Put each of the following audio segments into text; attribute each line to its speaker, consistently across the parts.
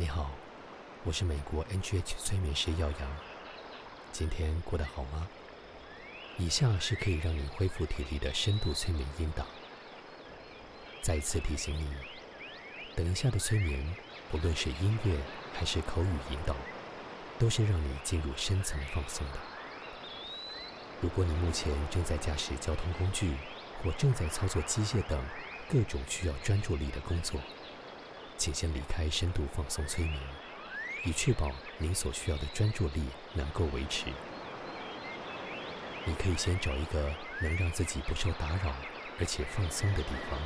Speaker 1: 你好，我是美国 NGH 催眠师耀阳。今天过得好吗？以下是可以让你恢复体力的深度催眠引导。再一次提醒你，等一下的催眠，不论是音乐还是口语引导，都是让你进入深层放松的。如果你目前正在驾驶交通工具，或正在操作机械等各种需要专注力的工作，请先离开深度放松催眠，以确保您所需要的专注力能够维持。你可以先找一个能让自己不受打扰而且放松的地方，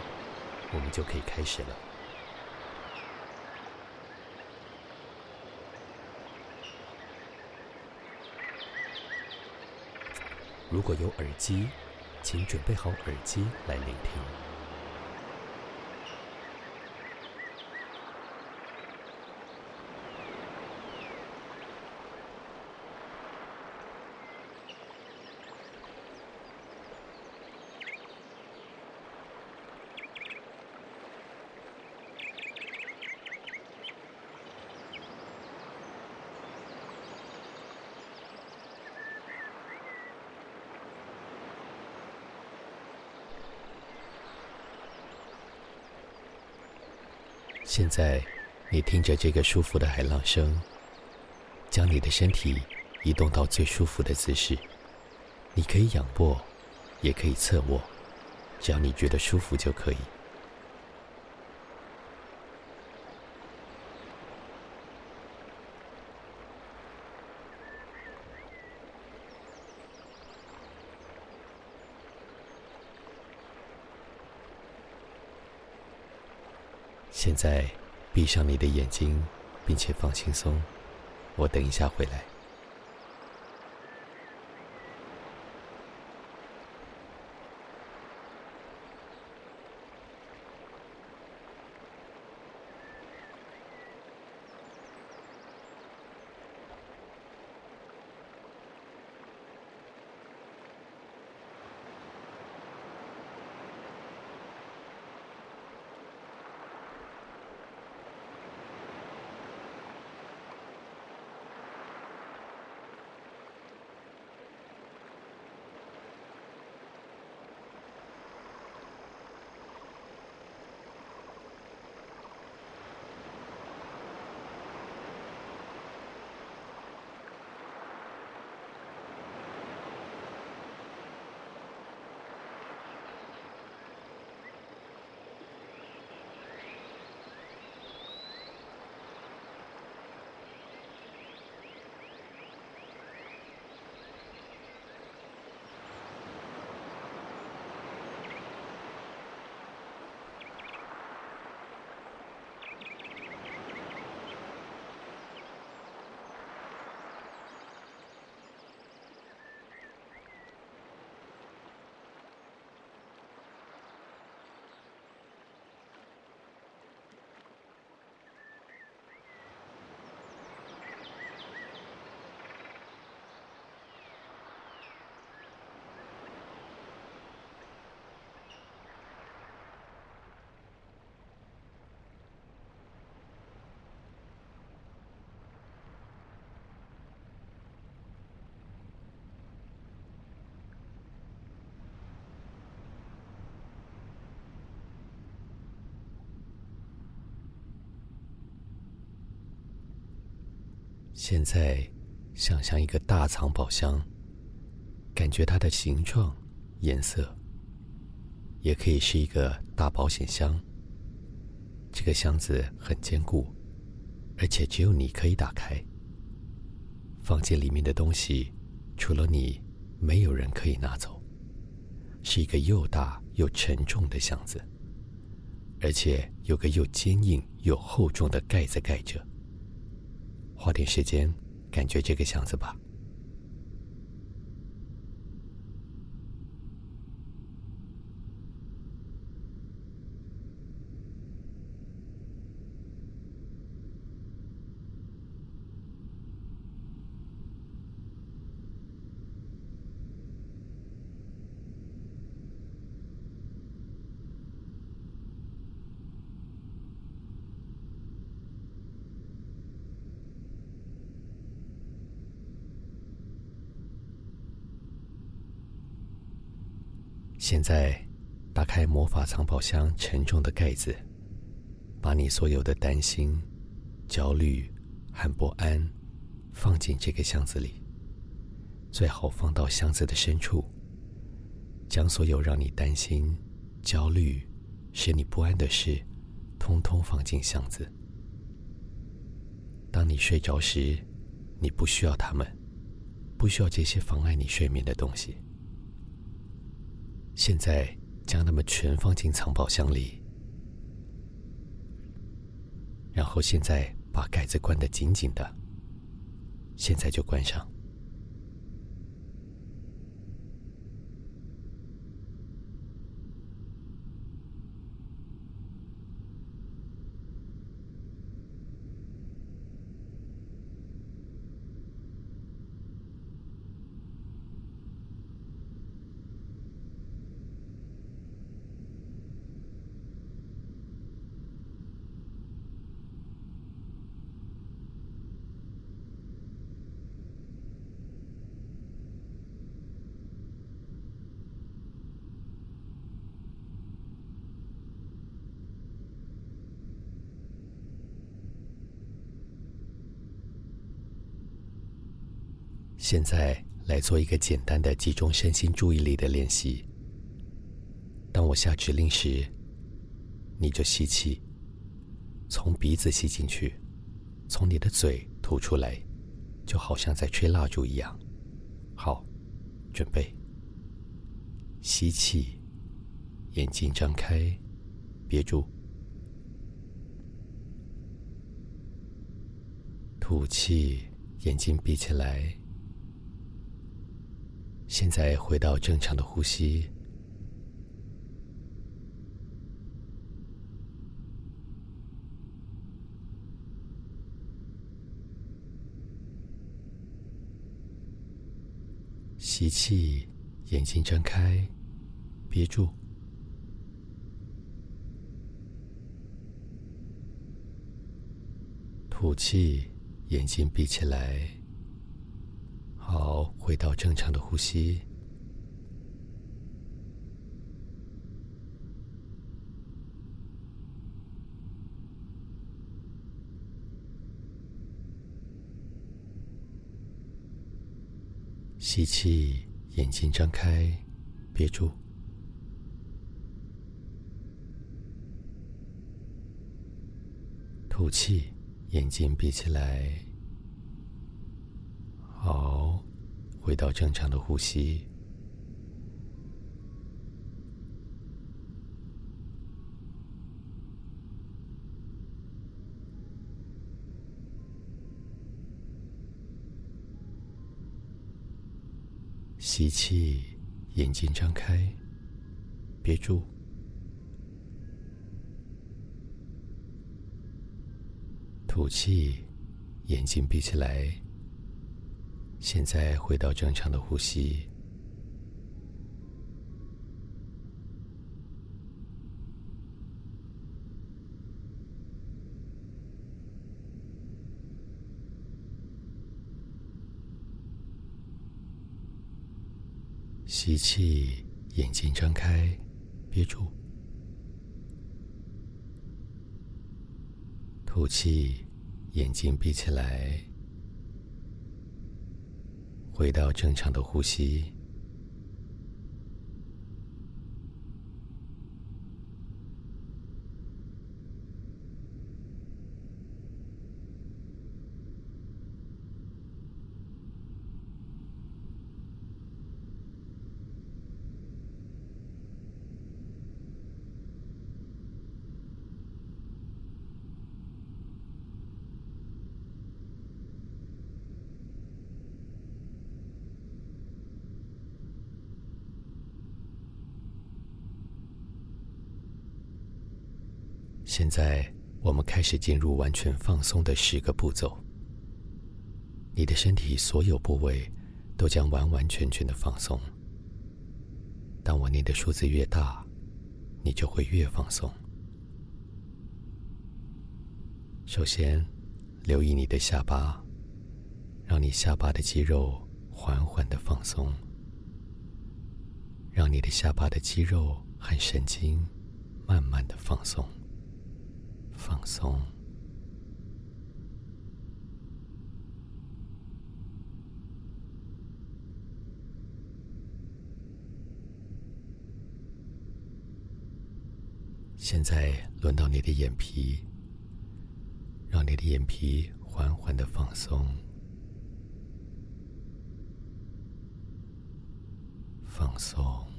Speaker 1: 我们就可以开始了。如果有耳机，请准备好耳机来聆听。现在，你听着这个舒服的海浪声，将你的身体移动到最舒服的姿势。你可以仰卧，也可以侧卧，只要你觉得舒服就可以。现在，闭上你的眼睛，并且放轻松。我等一下回来。现在，想象一个大藏宝箱，感觉它的形状、颜色，也可以是一个大保险箱。这个箱子很坚固，而且只有你可以打开。房间里面的东西，除了你，没有人可以拿走。是一个又大又沉重的箱子，而且有个又坚硬又厚重的盖子盖着。花点时间，感觉这个箱子吧。现在，打开魔法藏宝箱沉重的盖子，把你所有的担心、焦虑和不安放进这个箱子里。最好放到箱子的深处，将所有让你担心、焦虑、使你不安的事，通通放进箱子。当你睡着时，你不需要它们，不需要这些妨碍你睡眠的东西。现在将它们全放进藏宝箱里，然后现在把盖子关得紧紧的。现在就关上。现在来做一个简单的集中身心注意力的练习。当我下指令时，你就吸气，从鼻子吸进去，从你的嘴吐出来，就好像在吹蜡烛一样。好，准备。吸气，眼睛张开，憋住。吐气，眼睛闭起来。现在回到正常的呼吸，吸气，眼睛睁开，憋住，吐气，眼睛闭起来。好，回到正常的呼吸。吸气，眼睛张开，憋住。吐气，眼睛闭起来。好，回到正常的呼吸。吸气，眼睛张开，憋住。吐气，眼睛闭起来。现在回到正常的呼吸，吸气，眼睛张开，憋住，吐气，眼睛闭起来。回到正常的呼吸，现在我们开始进入完全放松的十个步骤。你的身体所有部位都将完完全全的放松。当我念的数字越大，你就会越放松。首先，留意你的下巴，让你下巴的肌肉缓缓的放松。让你的下巴的肌肉和神经慢慢的放松，放松。现在轮到你的眼皮，让你的眼皮缓缓的放松，放松。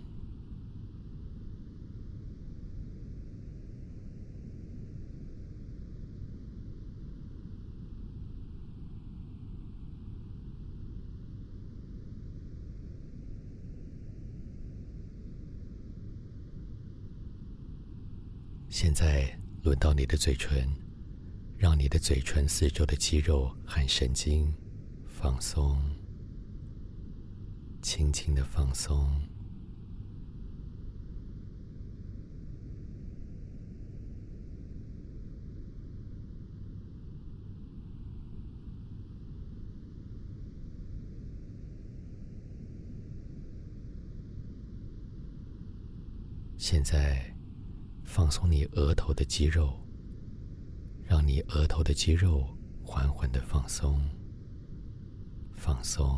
Speaker 1: 现在轮到你的嘴唇，让你的嘴唇四周的肌肉和神经放松，轻轻的放松。现在。放松你额头的肌肉，让你额头的肌肉缓缓的放松，放松。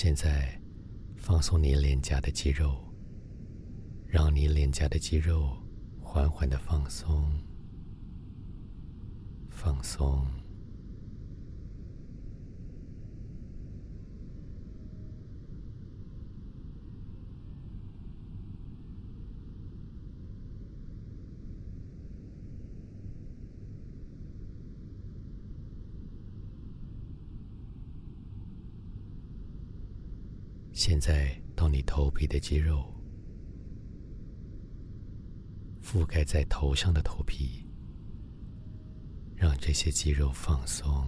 Speaker 1: 现在，放松你脸颊的肌肉，让你脸颊的肌肉缓缓的放松，放松。现在到你头皮的肌肉，覆盖在头上的头皮，让这些肌肉放松，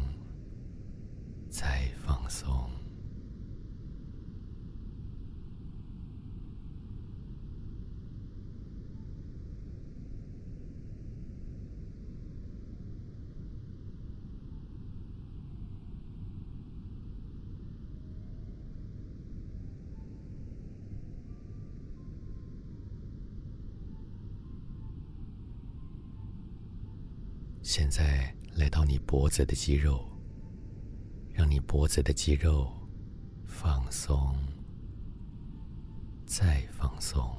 Speaker 1: 再放松。现在来到你脖子的肌肉，让你脖子的肌肉放松，再放松。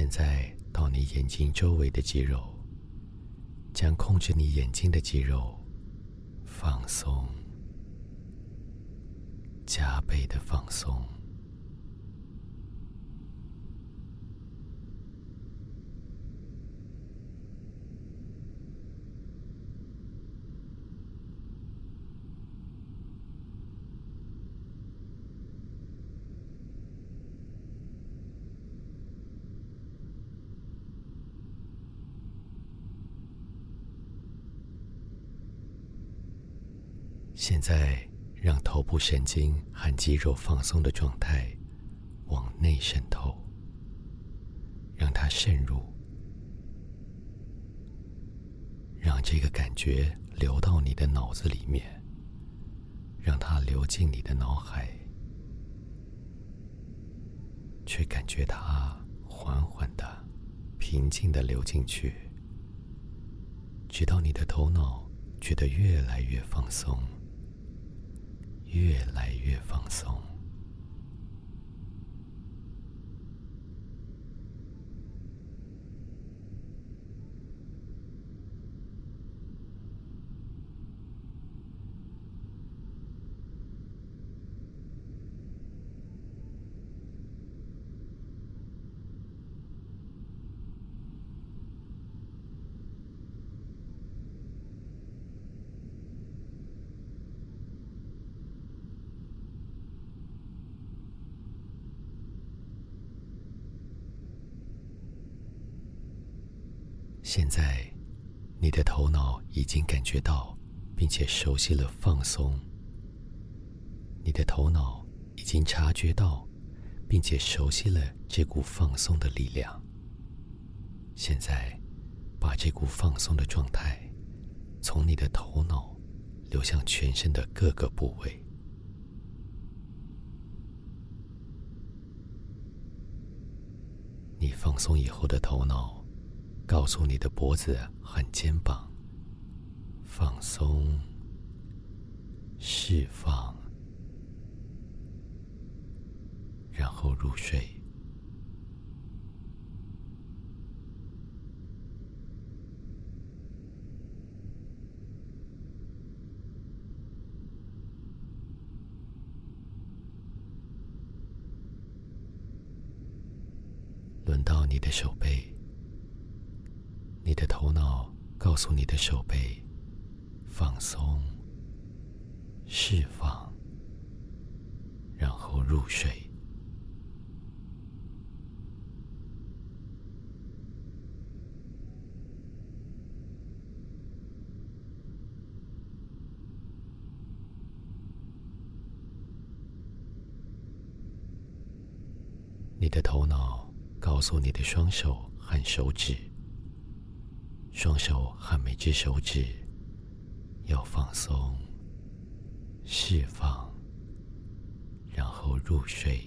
Speaker 1: 现在到你眼睛周围的肌肉，将控制你眼睛的肌肉放松，加倍的放松。现在，让头部神经和肌肉放松的状态往内渗透，让它渗入，让这个感觉流到你的脑子里面，让它流进你的脑海，却感觉它缓缓的、平静的流进去，直到你的头脑觉得越来越放松。越来越放松。现在，你的头脑已经感觉到，并且熟悉了放松。你的头脑已经察觉到，并且熟悉了这股放松的力量。现在，把这股放松的状态从你的头脑流向全身的各个部位。你放松以后的头脑，告诉你的脖子和肩膀放松、释放，然后入睡。轮到你的手背，你的头脑告诉你的手背放松、释放，然后入睡。你的头脑。告诉你的双手和手指，双手和每只手指要放松、释放，然后入睡。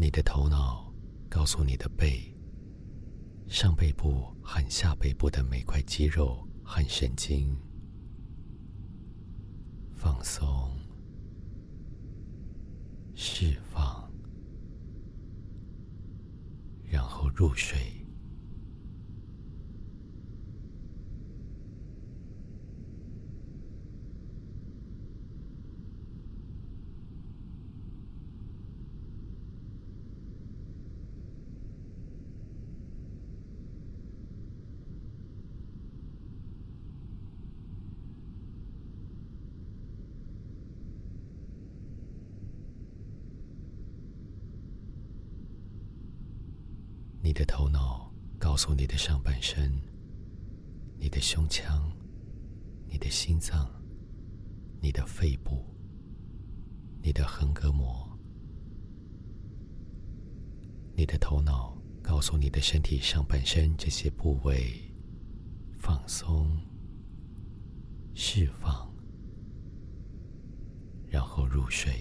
Speaker 1: 你的头脑告诉你的背、上背部和下背部的每块肌肉和神经。放松、释放，然后入睡。你的头脑告告诉你的上半身、你的胸腔、你的心脏、你的肺部、你的横膈膜。你的头脑告诉你的身体上半身这些部位放松、释放，然后入睡。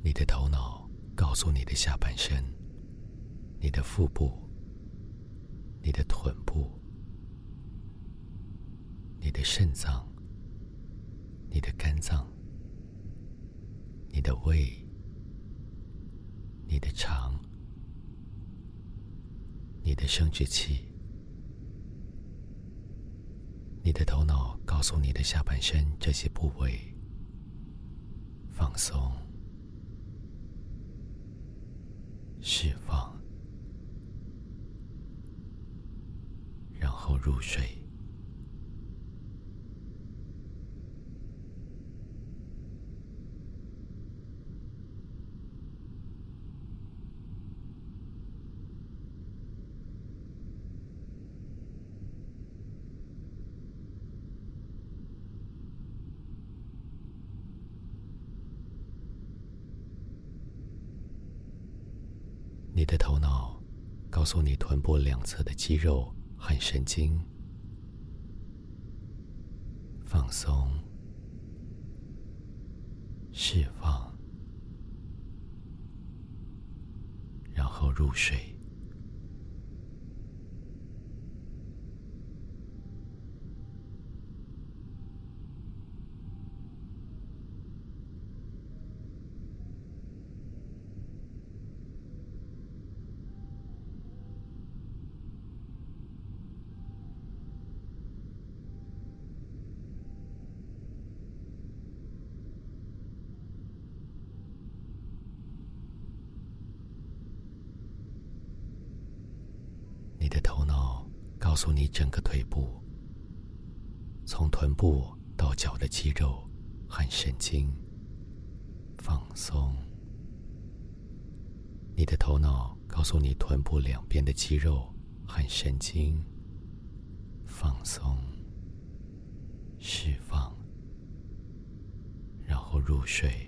Speaker 1: 你的头脑告诉你的下半身、你的腹部、你的臀部、你的肾脏、你的肝脏、你的胃、你的肠、你的生殖器。你的头脑告诉你的下半身这些部位放松。释放，然后入睡。你的头脑告诉你臀部两侧的肌肉和神经放松、释放，然后入睡。你的头脑告告诉你整个腿部，从臀部到脚的肌肉和神经放松。你的头脑告诉你臀部两边的肌肉和神经放松、释放，然后入睡。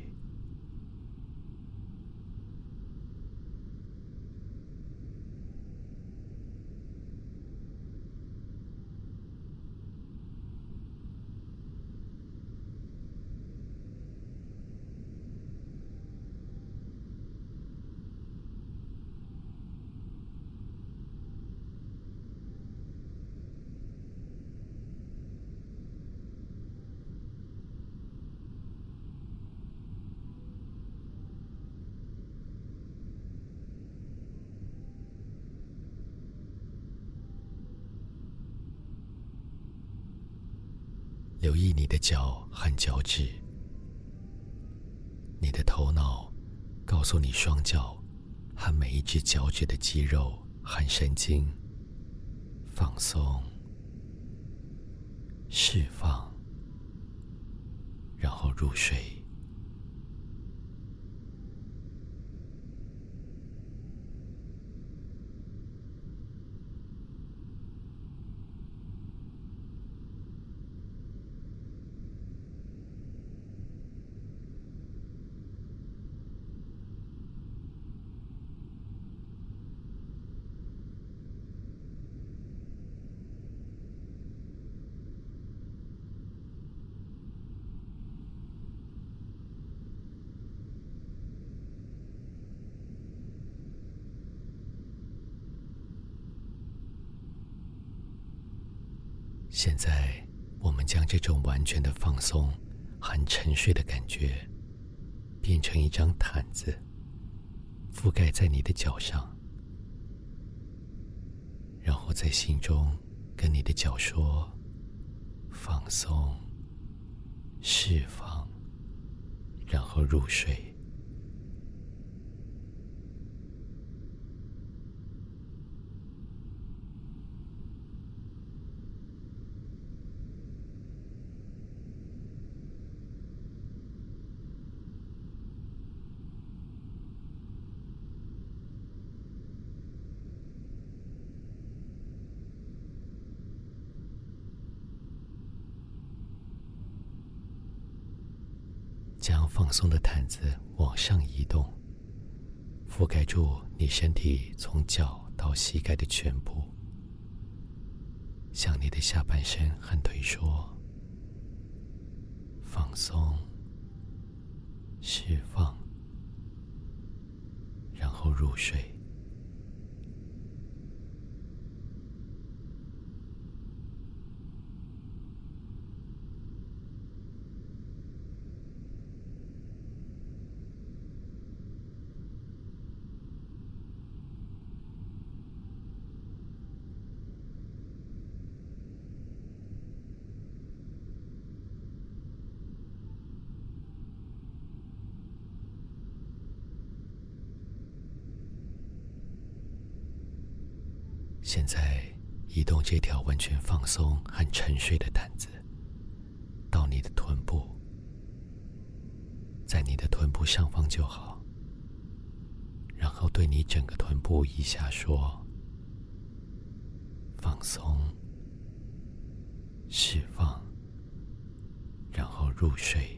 Speaker 1: 留意你的脚和脚趾，你的头脑告诉你双脚和每一只脚趾的肌肉和神经放松、释放，然后入睡。现在，我们将这种完全的放松和沉睡的感觉，变成一张毯子，覆盖在你的脚上，然后在心中跟你的脚说：“放松，释放，然后入睡。”将放松的毯子往上移动，覆盖住你身体从脚到膝盖的全部，向你的下半身和腿说：“放松，释放，然后入睡。”现在，移动这条完全放松和沉睡的毯子到你的臀部，在你的臀部上方就好。然后对你整个臀部以下说：“放松，释放，然后入睡。”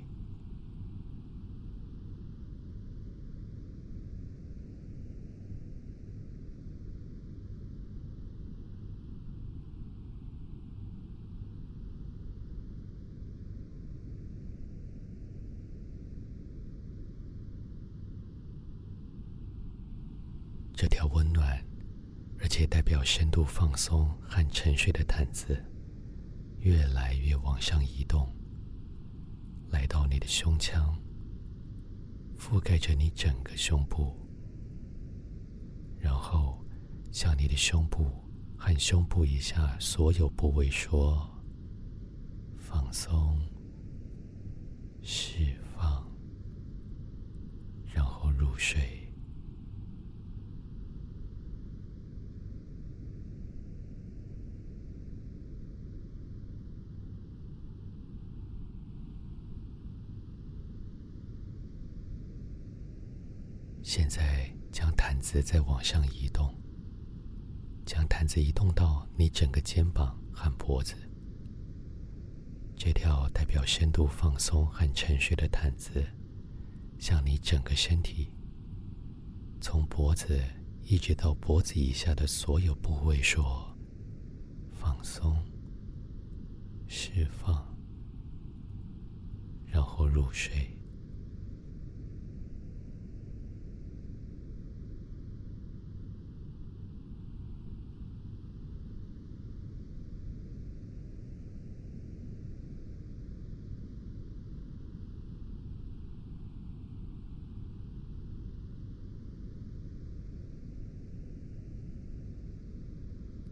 Speaker 1: 这条温暖而且代表深度放松和沉睡的毯子越来越往上移动，来到你的胸腔，覆盖着你整个胸部，然后向你的胸部和胸部以下所有部位说：“放松，释放，然后入睡。”现在将毯子再往上移动，将毯子移动到你整个肩膀和脖子。这条代表深度放松和沉睡的毯子，向你整个身体，从脖子一直到脖子以下的所有部位说：放松、释放，然后入睡。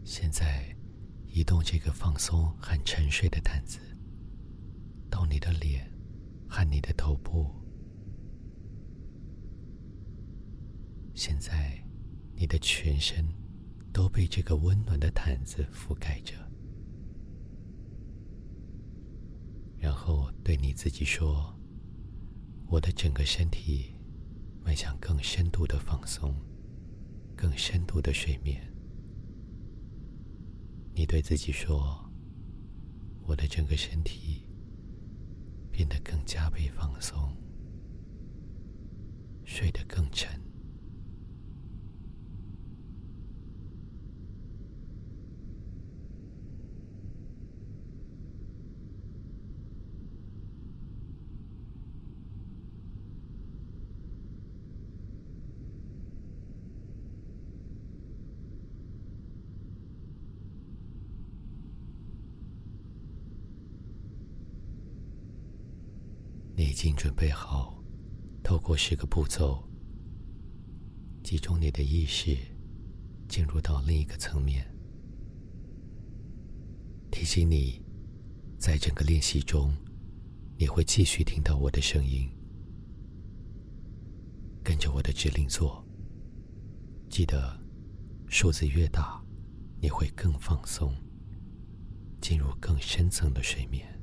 Speaker 1: 现在，移动这个放松和沉睡的毯子到你的脸和你的头部。现在，你的全身都被这个温暖的毯子覆盖着。然后对你自己说：“我的整个身体迈向更深度的放松，更深度的睡眠。”你对自己说：“我的整个身体变得更加被放松，睡得更沉。”你已经准备好，透过十个步骤，集中你的意识，进入到另一个层面。提醒你，在整个练习中，你会继续听到我的声音，跟着我的指令做。记得，数字越大，你会更放松，进入更深层的睡眠。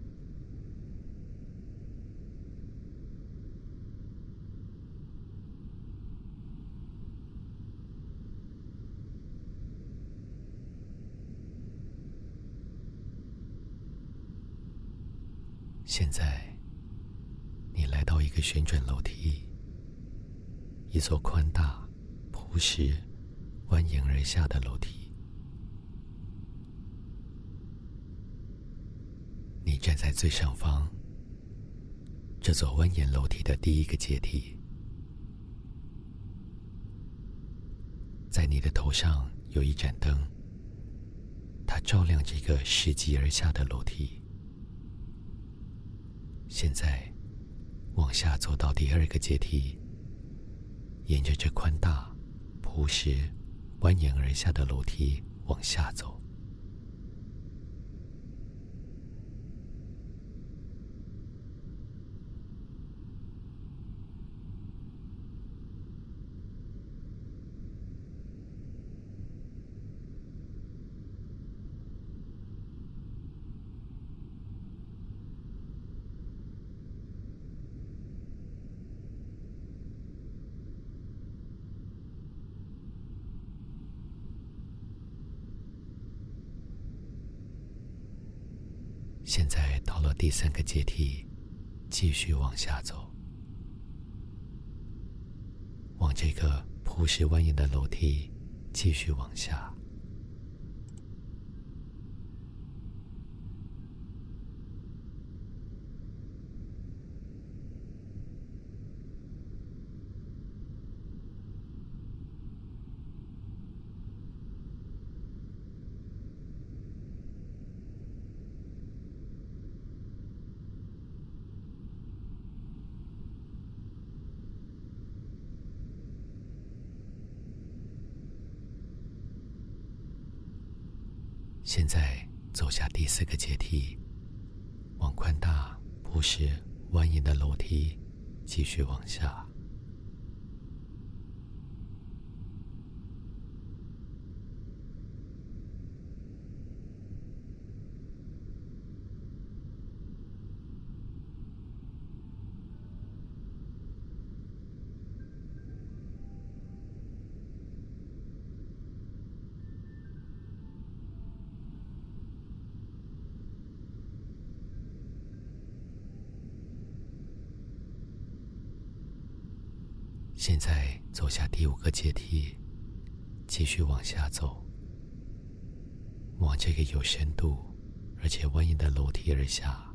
Speaker 1: 现在，你来到一个旋转楼梯，一座宽大、朴实、蜿蜒而下的楼梯。你站在最上方，这座蜿蜒楼梯的第一个阶梯，在你的头上有一盏灯，它照亮这个拾级而下的楼梯。现在，往下走到第二个阶梯，沿着这宽大、朴实、蜿蜒而下的楼梯往下走。现在到了第三个阶梯，继续往下走，往这个铺石蜿蜒的楼梯继续往下。现在走下第四个阶梯，往宽大、不时蜿蜒的楼梯继续往下。现在走下第五个阶梯，继续往下走，往这个有深度而且蜿蜒的楼梯而下。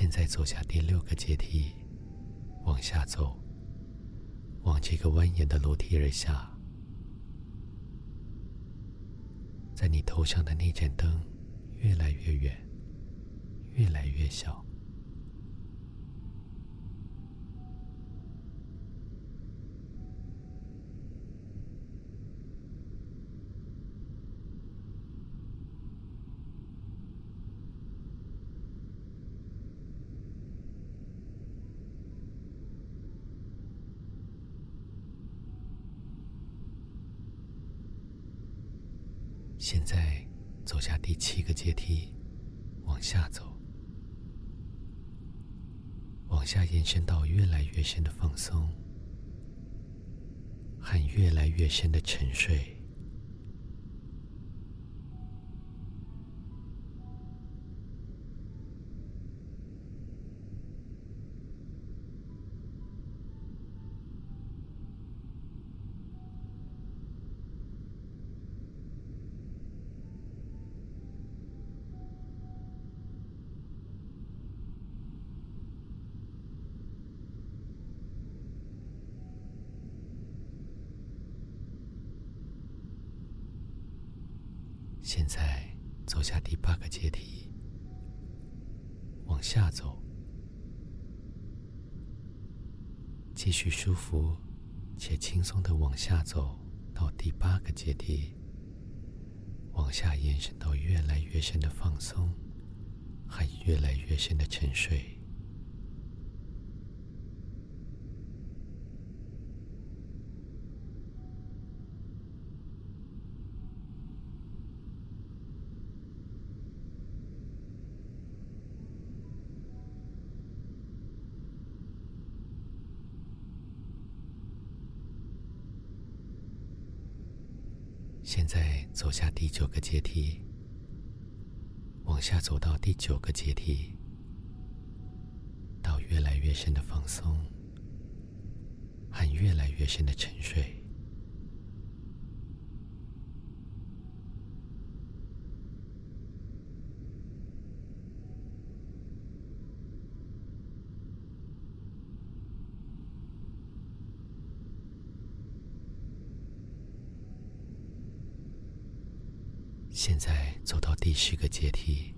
Speaker 1: 现在走下第六个阶梯，往下走，往这个蜿蜒的楼梯而下。在你头上的那盏灯越来越远，越来越小。现在走下第七个阶梯，往下走，往下延伸到越来越深的放松和越来越深的沉睡。松，还越来越深的沉睡。现在走下第九个阶梯，往下走到第九个阶梯，到越来越深的放松和越来越深的沉睡。现在第十个阶梯，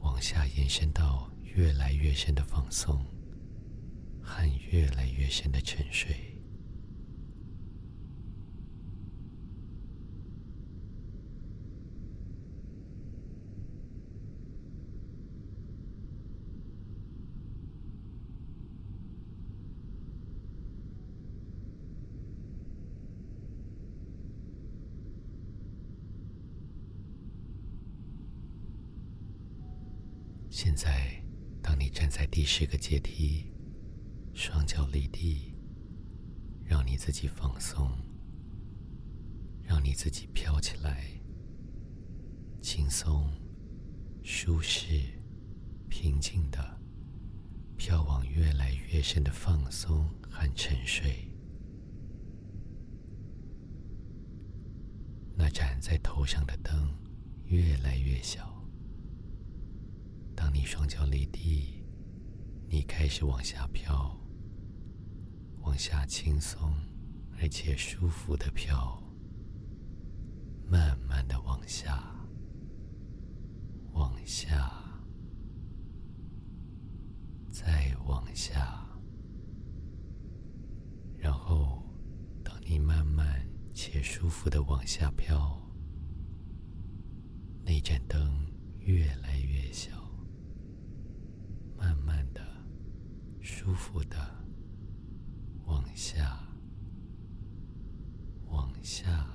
Speaker 1: 往下延伸到越来越深的放松和越来越深的沉睡。现在，当你站在第十个阶梯，双脚离地，让你自己放松，让你自己飘起来，轻松、舒适、平静的飘往越来越深的放松和沉睡。那盏在头上的灯越来越小。当你双脚离地，你开始往下飘，往下轻松而且舒服的飘，慢慢的往下，往下，再往下，然后当你慢慢且舒服的往下飘，那盏灯越来越小，慢慢的，舒服的。往下，往下，